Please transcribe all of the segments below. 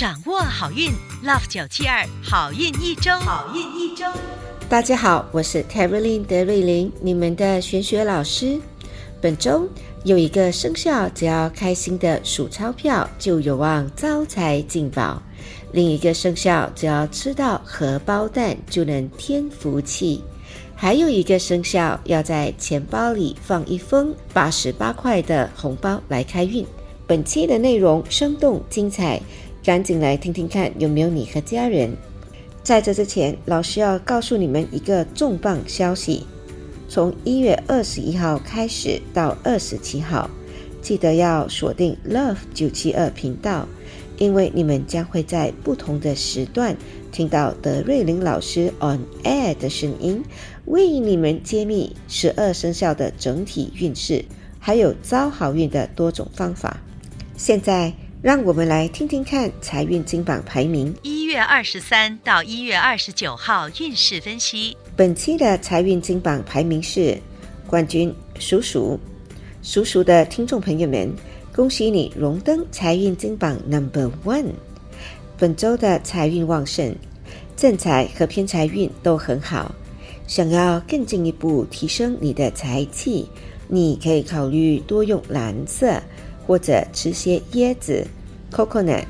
掌握好运，Love 九七二好运一周，好运一周。大家好，我是 t e r y l i n 德瑞琳，你们的玄学老师。本周有一个生肖，只要开心的数钞票，就有望招财进宝；另一个生肖，只要吃到荷包蛋，就能添福气；还有一个生肖，要在钱包里放一封八十八块的红包来开运。本期的内容生动精彩，赶紧来听听看，有没有你和家人？在这之前，老师要告诉你们一个重磅消息。从一月二十一号开始到二十七号，记得要锁定 Love 九七二频道，因为你们将会在不同的时段听到德瑞琳老师 On Air 的声音，为你们揭秘十二生肖的整体运势，还有招好运的多种方法。现在，让我们来听听看财运金榜排名。一月二十三到一月二十九号运势分析。本期的财运金榜排名是冠军属鼠，属鼠的听众朋友们，恭喜你荣登财运金榜 Number One。本周的财运旺盛，正财和偏财运都很好。想要更进一步提升你的财气，你可以考虑多用蓝色，或者吃些椰子 （coconut）。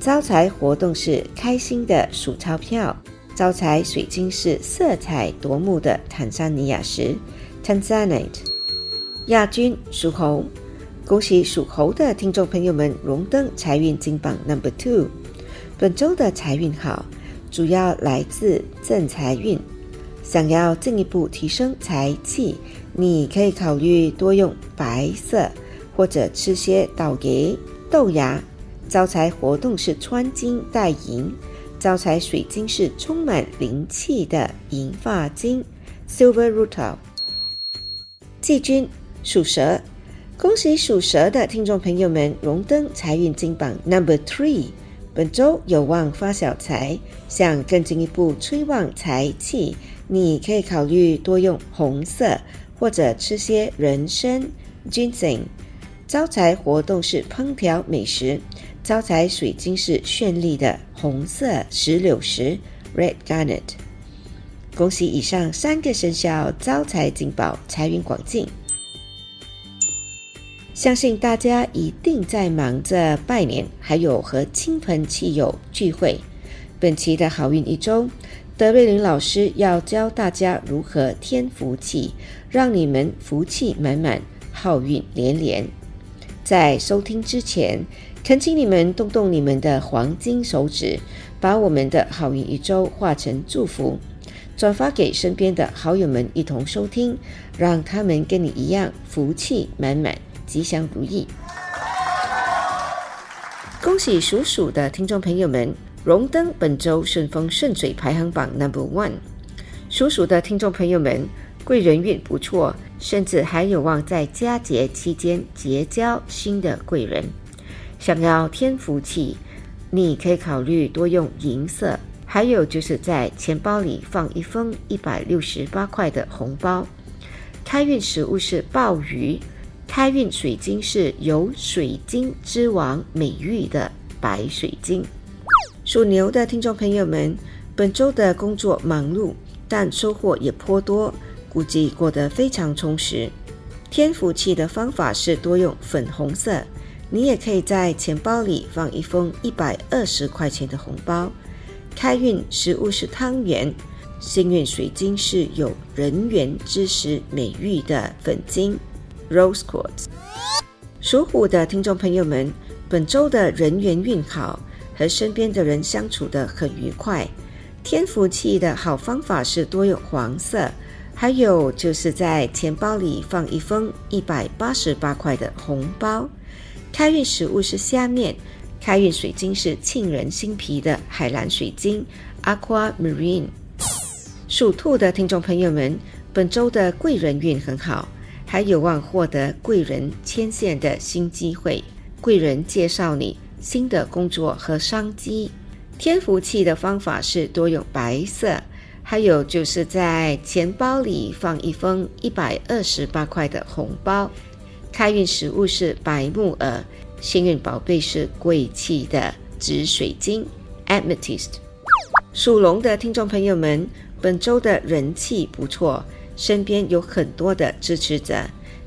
招财活动是开心的数钞票。招财水晶是色彩夺目的坦桑尼亚石 （Tanzanite）。亚军属猴，恭喜属猴的听众朋友们荣登财运金榜 Number Two。本周的财运好，主要来自正财运。想要进一步提升财气，你可以考虑多用白色，或者吃些豆芽、豆芽。招财活动是穿金戴银。招财水晶是充满灵气的银发晶 （Silver Rutil）。季军属蛇，恭喜属蛇的听众朋友们荣登财运金榜 Number Three。本周有望发小财，想更进一步催旺财气，你可以考虑多用红色，或者吃些人参 （Ginseng）。招财活动是烹调美食。招财水晶是绚丽的红色石榴石 （Red Garnet）。恭喜以上三个生肖招财进宝，财源广进。相信大家一定在忙着拜年，还有和亲朋戚友聚会。本期的好运一周，德瑞林老师要教大家如何添福气，让你们福气满满，好运连连。在收听之前。恳请你们动动你们的黄金手指，把我们的好运一周化成祝福，转发给身边的好友们一同收听，让他们跟你一样福气满满、吉祥如意。恭喜属鼠的听众朋友们荣登本周顺风顺水排行榜 Number One。属鼠的听众朋友们，贵人运不错，甚至还有望在佳节期间结交新的贵人。想要添福气，你可以考虑多用银色，还有就是在钱包里放一封一百六十八块的红包。开运食物是鲍鱼，开运水晶是有“水晶之王”美誉的白水晶。属牛的听众朋友们，本周的工作忙碌，但收获也颇多，估计过得非常充实。添福气的方法是多用粉红色。你也可以在钱包里放一封一百二十块钱的红包。开运食物是汤圆，幸运水晶是有人缘之石美誉的粉晶 （Rose Quartz）。属虎的听众朋友们，本周的人缘运好，和身边的人相处的很愉快。添福气的好方法是多用黄色，还有就是在钱包里放一封一百八十八块的红包。开运食物是虾面，开运水晶是沁人心脾的海蓝水晶 （Aqua Marine）。属兔的听众朋友们，本周的贵人运很好，还有望获得贵人牵线的新机会，贵人介绍你新的工作和商机。添福气的方法是多用白色，还有就是在钱包里放一封一百二十八块的红包。开运食物是白木耳，幸运宝贝是贵气的紫水晶 （Amethyst）。属龙的听众朋友们，本周的人气不错，身边有很多的支持者。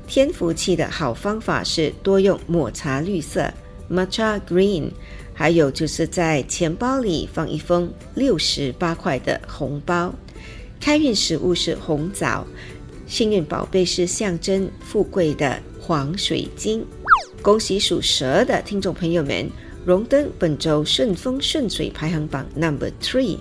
添福气的好方法是多用抹茶绿色 （Matcha Green），还有就是在钱包里放一封六十八块的红包。开运食物是红枣，幸运宝贝是象征富贵的黄水晶。恭喜属蛇的听众朋友们！荣登本周顺风顺水排行榜 Number Three，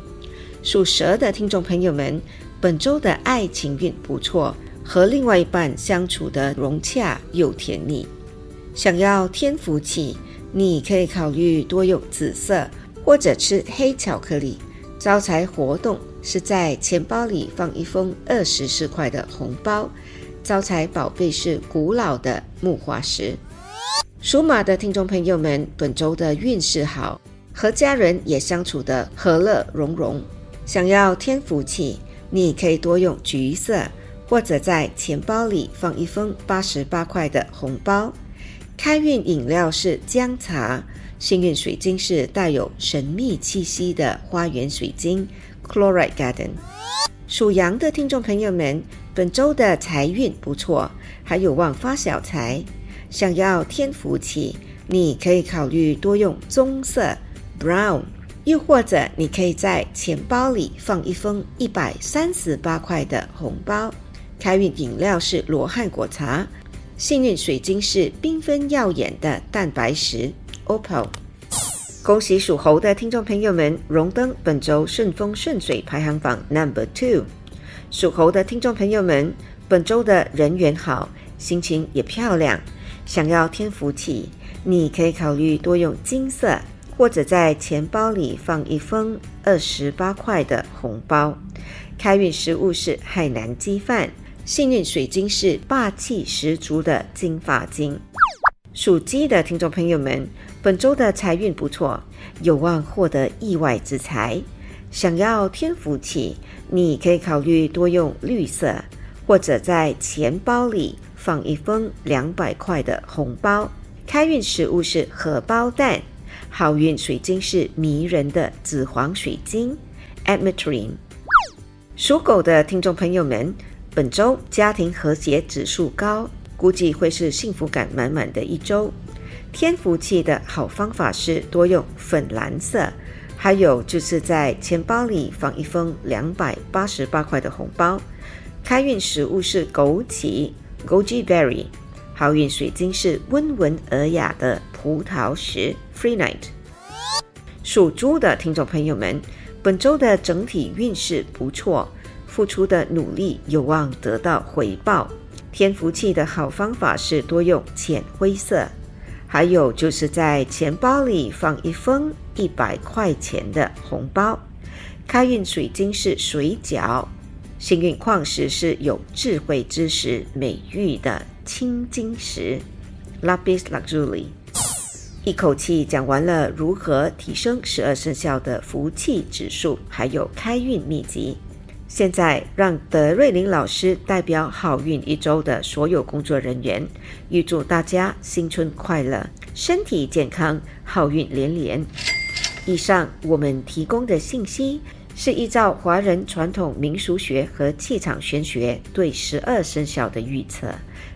属蛇的听众朋友们，本周的爱情运不错，和另外一半相处的融洽又甜蜜。想要添福气，你可以考虑多用紫色或者吃黑巧克力。招财活动是在钱包里放一封二十四块的红包。招财宝贝是古老的木化石。属马的听众朋友们，本周的运势好，和家人也相处的和乐融融。想要添福气，你可以多用橘色，或者在钱包里放一封八十八块的红包。开运饮料是姜茶，幸运水晶是带有神秘气息的花园水晶 （Chloride Garden）。属羊的听众朋友们，本周的财运不错，还有望发小财。想要添福气，你可以考虑多用棕色 （brown），又或者你可以在钱包里放一封一百三十八块的红包。开运饮料是罗汉果茶，幸运水晶是缤纷耀眼的蛋白石 （opal）。恭喜属猴的听众朋友们荣登本周顺风顺水排行榜 Number Two。属猴的听众朋友们，本周的人缘好，心情也漂亮。想要添福气，你可以考虑多用金色，或者在钱包里放一封二十八块的红包。开运食物是海南鸡饭，幸运水晶是霸气十足的金发晶。属鸡的听众朋友们，本周的财运不错，有望获得意外之财。想要添福气，你可以考虑多用绿色，或者在钱包里。放一封两百块的红包，开运食物是荷包蛋，好运水晶是迷人的紫黄水晶 （Ametrine）。属狗的听众朋友们，本周家庭和谐指数高，估计会是幸福感满满的一周。添福气的好方法是多用粉蓝色，还有就是在钱包里放一封两百八十八块的红包。开运食物是枸杞。Goji Berry，好运水晶是温文尔雅的葡萄石 Free Night。属猪的听众朋友们，本周的整体运势不错，付出的努力有望得到回报。添福气的好方法是多用浅灰色，还有就是在钱包里放一封一百块钱的红包。开运水晶是水饺。幸运矿石是有智慧之石美誉的青金石，Lapis Lazuli。一口气讲完了如何提升十二生肖的福气指数，还有开运秘籍。现在让德瑞琳老师代表好运一周的所有工作人员，预祝大家新春快乐，身体健康，好运连连。以上我们提供的信息。是依照华人传统民俗学和气场玄学对十二生肖的预测，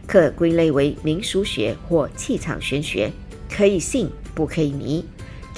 可归类为民俗学或气场玄学，可以信不可以迷，